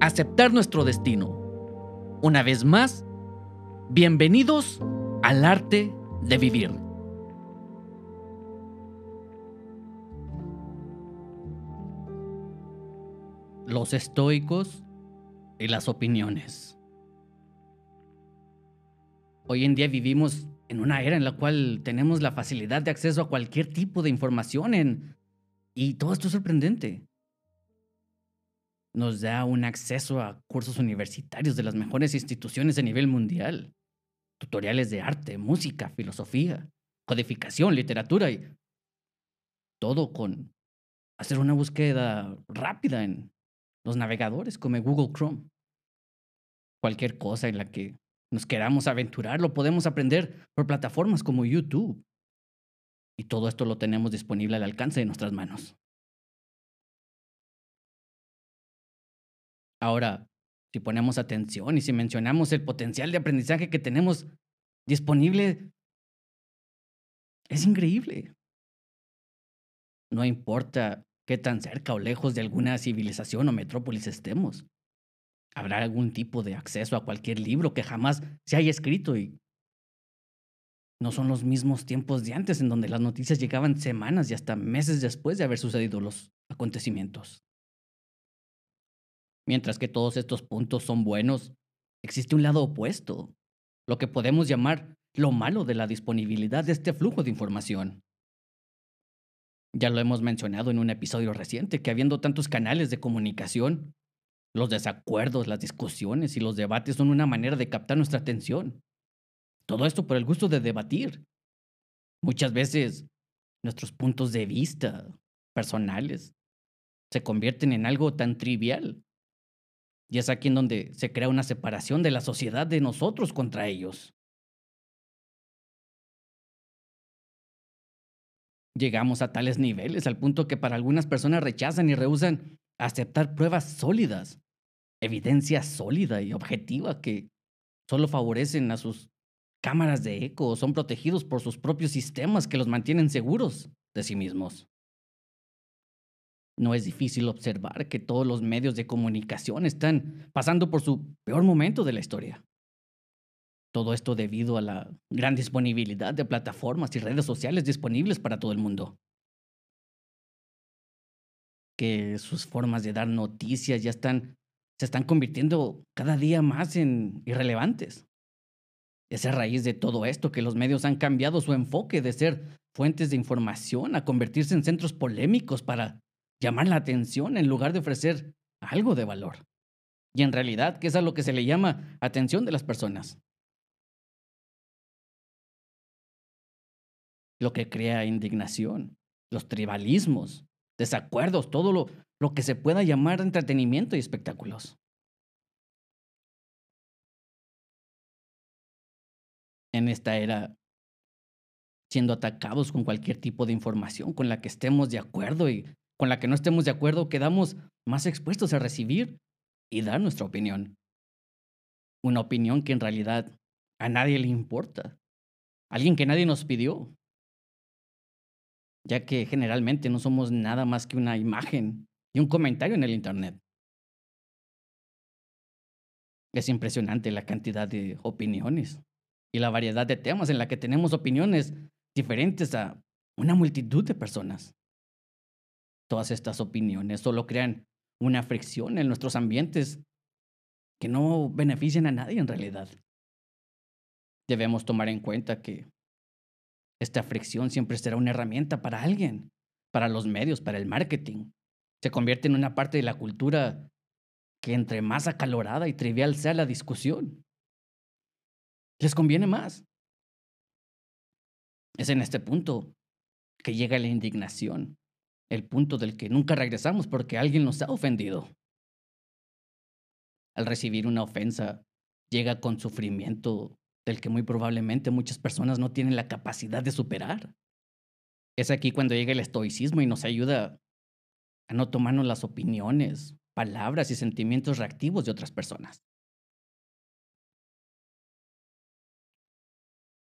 aceptar nuestro destino. Una vez más, bienvenidos al arte de vivir. Los estoicos y las opiniones. Hoy en día vivimos en una era en la cual tenemos la facilidad de acceso a cualquier tipo de información y todo esto es sorprendente nos da un acceso a cursos universitarios de las mejores instituciones a nivel mundial, tutoriales de arte, música, filosofía, codificación, literatura y todo con hacer una búsqueda rápida en los navegadores como Google Chrome. Cualquier cosa en la que nos queramos aventurar lo podemos aprender por plataformas como YouTube. Y todo esto lo tenemos disponible al alcance de nuestras manos. Ahora, si ponemos atención y si mencionamos el potencial de aprendizaje que tenemos disponible, es increíble. No importa qué tan cerca o lejos de alguna civilización o metrópolis estemos. Habrá algún tipo de acceso a cualquier libro que jamás se haya escrito y no son los mismos tiempos de antes en donde las noticias llegaban semanas y hasta meses después de haber sucedido los acontecimientos. Mientras que todos estos puntos son buenos, existe un lado opuesto, lo que podemos llamar lo malo de la disponibilidad de este flujo de información. Ya lo hemos mencionado en un episodio reciente, que habiendo tantos canales de comunicación, los desacuerdos, las discusiones y los debates son una manera de captar nuestra atención. Todo esto por el gusto de debatir. Muchas veces nuestros puntos de vista personales se convierten en algo tan trivial y es aquí en donde se crea una separación de la sociedad de nosotros contra ellos. Llegamos a tales niveles al punto que para algunas personas rechazan y rehusan aceptar pruebas sólidas, evidencia sólida y objetiva que solo favorecen a sus cámaras de eco o son protegidos por sus propios sistemas que los mantienen seguros de sí mismos. No es difícil observar que todos los medios de comunicación están pasando por su peor momento de la historia. Todo esto debido a la gran disponibilidad de plataformas y redes sociales disponibles para todo el mundo. Que sus formas de dar noticias ya están, se están convirtiendo cada día más en irrelevantes. Es a raíz de todo esto que los medios han cambiado su enfoque de ser fuentes de información a convertirse en centros polémicos para llamar la atención en lugar de ofrecer algo de valor. Y en realidad, ¿qué es a lo que se le llama atención de las personas? Lo que crea indignación, los tribalismos, desacuerdos, todo lo, lo que se pueda llamar entretenimiento y espectáculos. En esta era, siendo atacados con cualquier tipo de información con la que estemos de acuerdo y con la que no estemos de acuerdo, quedamos más expuestos a recibir y dar nuestra opinión. Una opinión que en realidad a nadie le importa. Alguien que nadie nos pidió. Ya que generalmente no somos nada más que una imagen y un comentario en el Internet. Es impresionante la cantidad de opiniones y la variedad de temas en la que tenemos opiniones diferentes a una multitud de personas. Todas estas opiniones solo crean una fricción en nuestros ambientes que no benefician a nadie en realidad. Debemos tomar en cuenta que esta fricción siempre será una herramienta para alguien, para los medios, para el marketing. Se convierte en una parte de la cultura que entre más acalorada y trivial sea la discusión, les conviene más. Es en este punto que llega la indignación, el punto del que nunca regresamos porque alguien nos ha ofendido. al recibir una ofensa, llega con sufrimiento del que muy probablemente muchas personas no tienen la capacidad de superar. Es aquí cuando llega el estoicismo y nos ayuda a no tomarnos las opiniones, palabras y sentimientos reactivos de otras personas.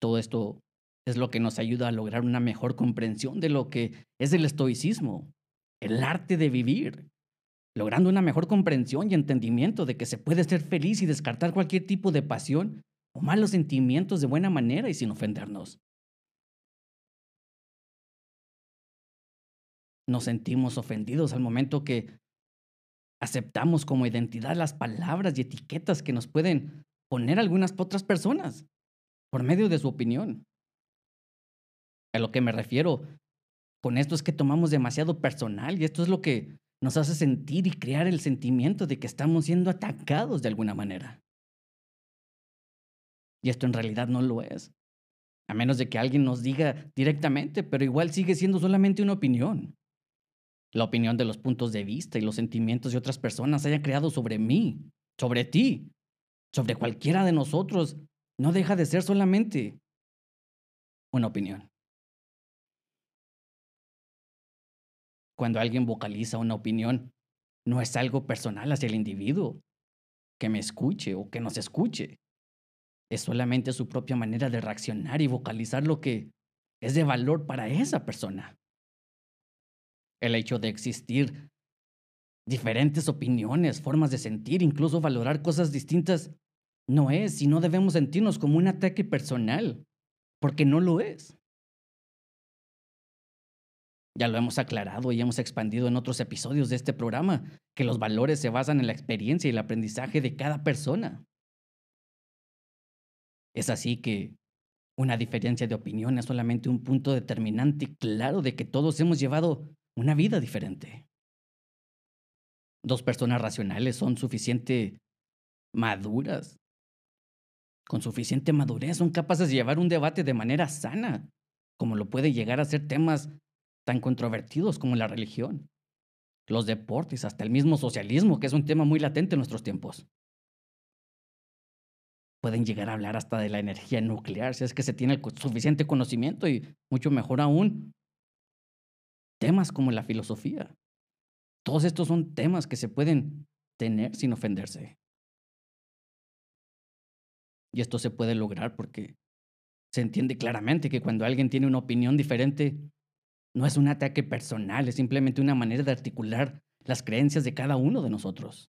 Todo esto es lo que nos ayuda a lograr una mejor comprensión de lo que es el estoicismo, el arte de vivir, logrando una mejor comprensión y entendimiento de que se puede ser feliz y descartar cualquier tipo de pasión o malos sentimientos de buena manera y sin ofendernos. Nos sentimos ofendidos al momento que aceptamos como identidad las palabras y etiquetas que nos pueden poner algunas otras personas por medio de su opinión. A lo que me refiero con esto es que tomamos demasiado personal y esto es lo que nos hace sentir y crear el sentimiento de que estamos siendo atacados de alguna manera. Y esto en realidad no lo es. A menos de que alguien nos diga directamente, pero igual sigue siendo solamente una opinión. La opinión de los puntos de vista y los sentimientos de otras personas hayan creado sobre mí, sobre ti, sobre cualquiera de nosotros, no deja de ser solamente una opinión. Cuando alguien vocaliza una opinión, no es algo personal hacia el individuo, que me escuche o que nos escuche. Es solamente su propia manera de reaccionar y vocalizar lo que es de valor para esa persona. El hecho de existir diferentes opiniones, formas de sentir, incluso valorar cosas distintas, no es y no debemos sentirnos como un ataque personal, porque no lo es. Ya lo hemos aclarado y hemos expandido en otros episodios de este programa, que los valores se basan en la experiencia y el aprendizaje de cada persona. Es así que una diferencia de opinión es solamente un punto determinante claro de que todos hemos llevado una vida diferente. Dos personas racionales son suficiente maduras. Con suficiente madurez son capaces de llevar un debate de manera sana, como lo puede llegar a ser temas tan controvertidos como la religión, los deportes, hasta el mismo socialismo, que es un tema muy latente en nuestros tiempos. Pueden llegar a hablar hasta de la energía nuclear, si es que se tiene el suficiente conocimiento y mucho mejor aún, temas como la filosofía. Todos estos son temas que se pueden tener sin ofenderse. Y esto se puede lograr porque se entiende claramente que cuando alguien tiene una opinión diferente, no es un ataque personal, es simplemente una manera de articular las creencias de cada uno de nosotros.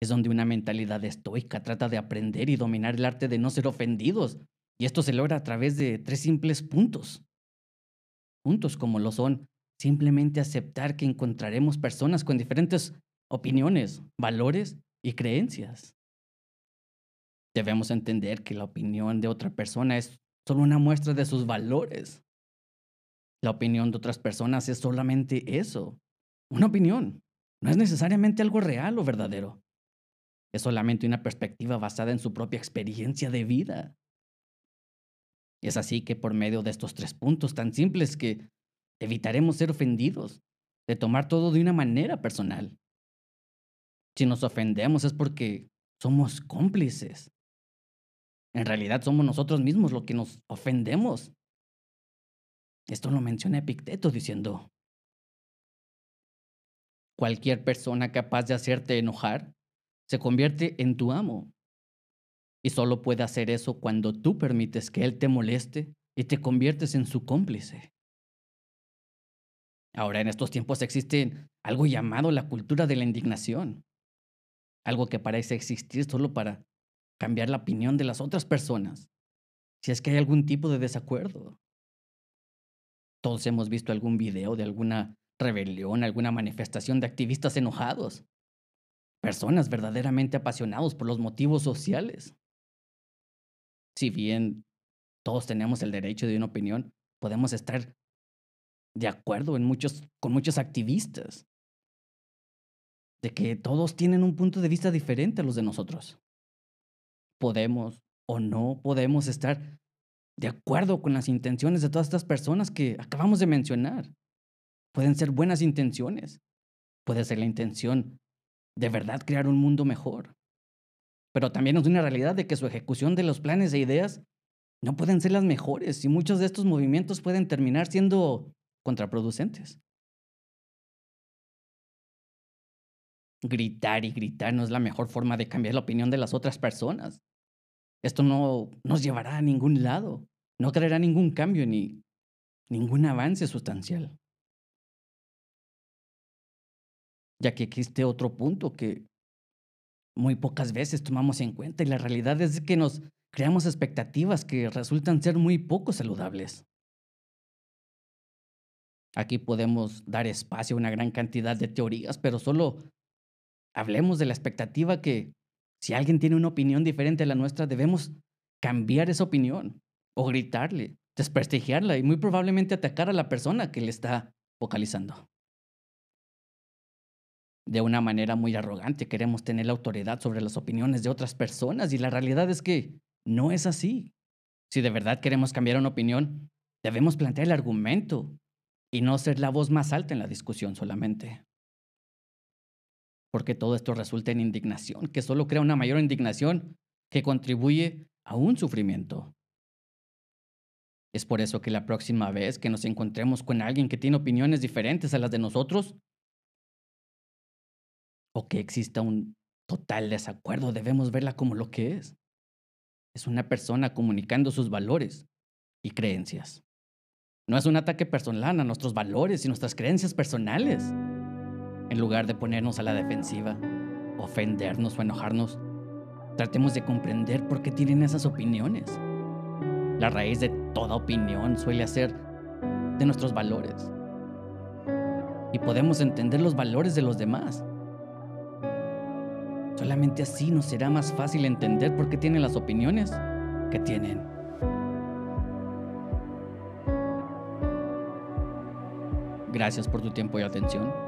Es donde una mentalidad estoica trata de aprender y dominar el arte de no ser ofendidos. Y esto se logra a través de tres simples puntos. Puntos como lo son simplemente aceptar que encontraremos personas con diferentes opiniones, valores y creencias. Debemos entender que la opinión de otra persona es solo una muestra de sus valores. La opinión de otras personas es solamente eso, una opinión. No es necesariamente algo real o verdadero. Es solamente una perspectiva basada en su propia experiencia de vida. Es así que por medio de estos tres puntos tan simples que evitaremos ser ofendidos, de tomar todo de una manera personal. Si nos ofendemos es porque somos cómplices. En realidad somos nosotros mismos los que nos ofendemos esto lo menciona Epicteto diciendo, cualquier persona capaz de hacerte enojar se convierte en tu amo. Y solo puede hacer eso cuando tú permites que él te moleste y te conviertes en su cómplice. Ahora en estos tiempos existe algo llamado la cultura de la indignación, algo que parece existir solo para cambiar la opinión de las otras personas, si es que hay algún tipo de desacuerdo. Todos hemos visto algún video de alguna rebelión, alguna manifestación de activistas enojados. Personas verdaderamente apasionados por los motivos sociales. Si bien todos tenemos el derecho de una opinión, podemos estar de acuerdo en muchos, con muchos activistas. De que todos tienen un punto de vista diferente a los de nosotros. Podemos o no podemos estar de acuerdo con las intenciones de todas estas personas que acabamos de mencionar. Pueden ser buenas intenciones. Puede ser la intención de verdad crear un mundo mejor. Pero también es una realidad de que su ejecución de los planes e ideas no pueden ser las mejores y muchos de estos movimientos pueden terminar siendo contraproducentes. Gritar y gritar no es la mejor forma de cambiar la opinión de las otras personas. Esto no nos llevará a ningún lado, no traerá ningún cambio ni ningún avance sustancial. Ya que existe otro punto que muy pocas veces tomamos en cuenta y la realidad es que nos creamos expectativas que resultan ser muy poco saludables. Aquí podemos dar espacio a una gran cantidad de teorías, pero solo hablemos de la expectativa que si alguien tiene una opinión diferente a la nuestra, debemos cambiar esa opinión o gritarle, desprestigiarla y muy probablemente atacar a la persona que le está vocalizando. De una manera muy arrogante queremos tener la autoridad sobre las opiniones de otras personas y la realidad es que no es así. Si de verdad queremos cambiar una opinión, debemos plantear el argumento y no ser la voz más alta en la discusión solamente. Porque todo esto resulta en indignación, que solo crea una mayor indignación que contribuye a un sufrimiento. Es por eso que la próxima vez que nos encontremos con alguien que tiene opiniones diferentes a las de nosotros, o que exista un total desacuerdo, debemos verla como lo que es. Es una persona comunicando sus valores y creencias. No es un ataque personal a nuestros valores y nuestras creencias personales. En lugar de ponernos a la defensiva, ofendernos o enojarnos, tratemos de comprender por qué tienen esas opiniones. La raíz de toda opinión suele ser de nuestros valores. Y podemos entender los valores de los demás. Solamente así nos será más fácil entender por qué tienen las opiniones que tienen. Gracias por tu tiempo y atención.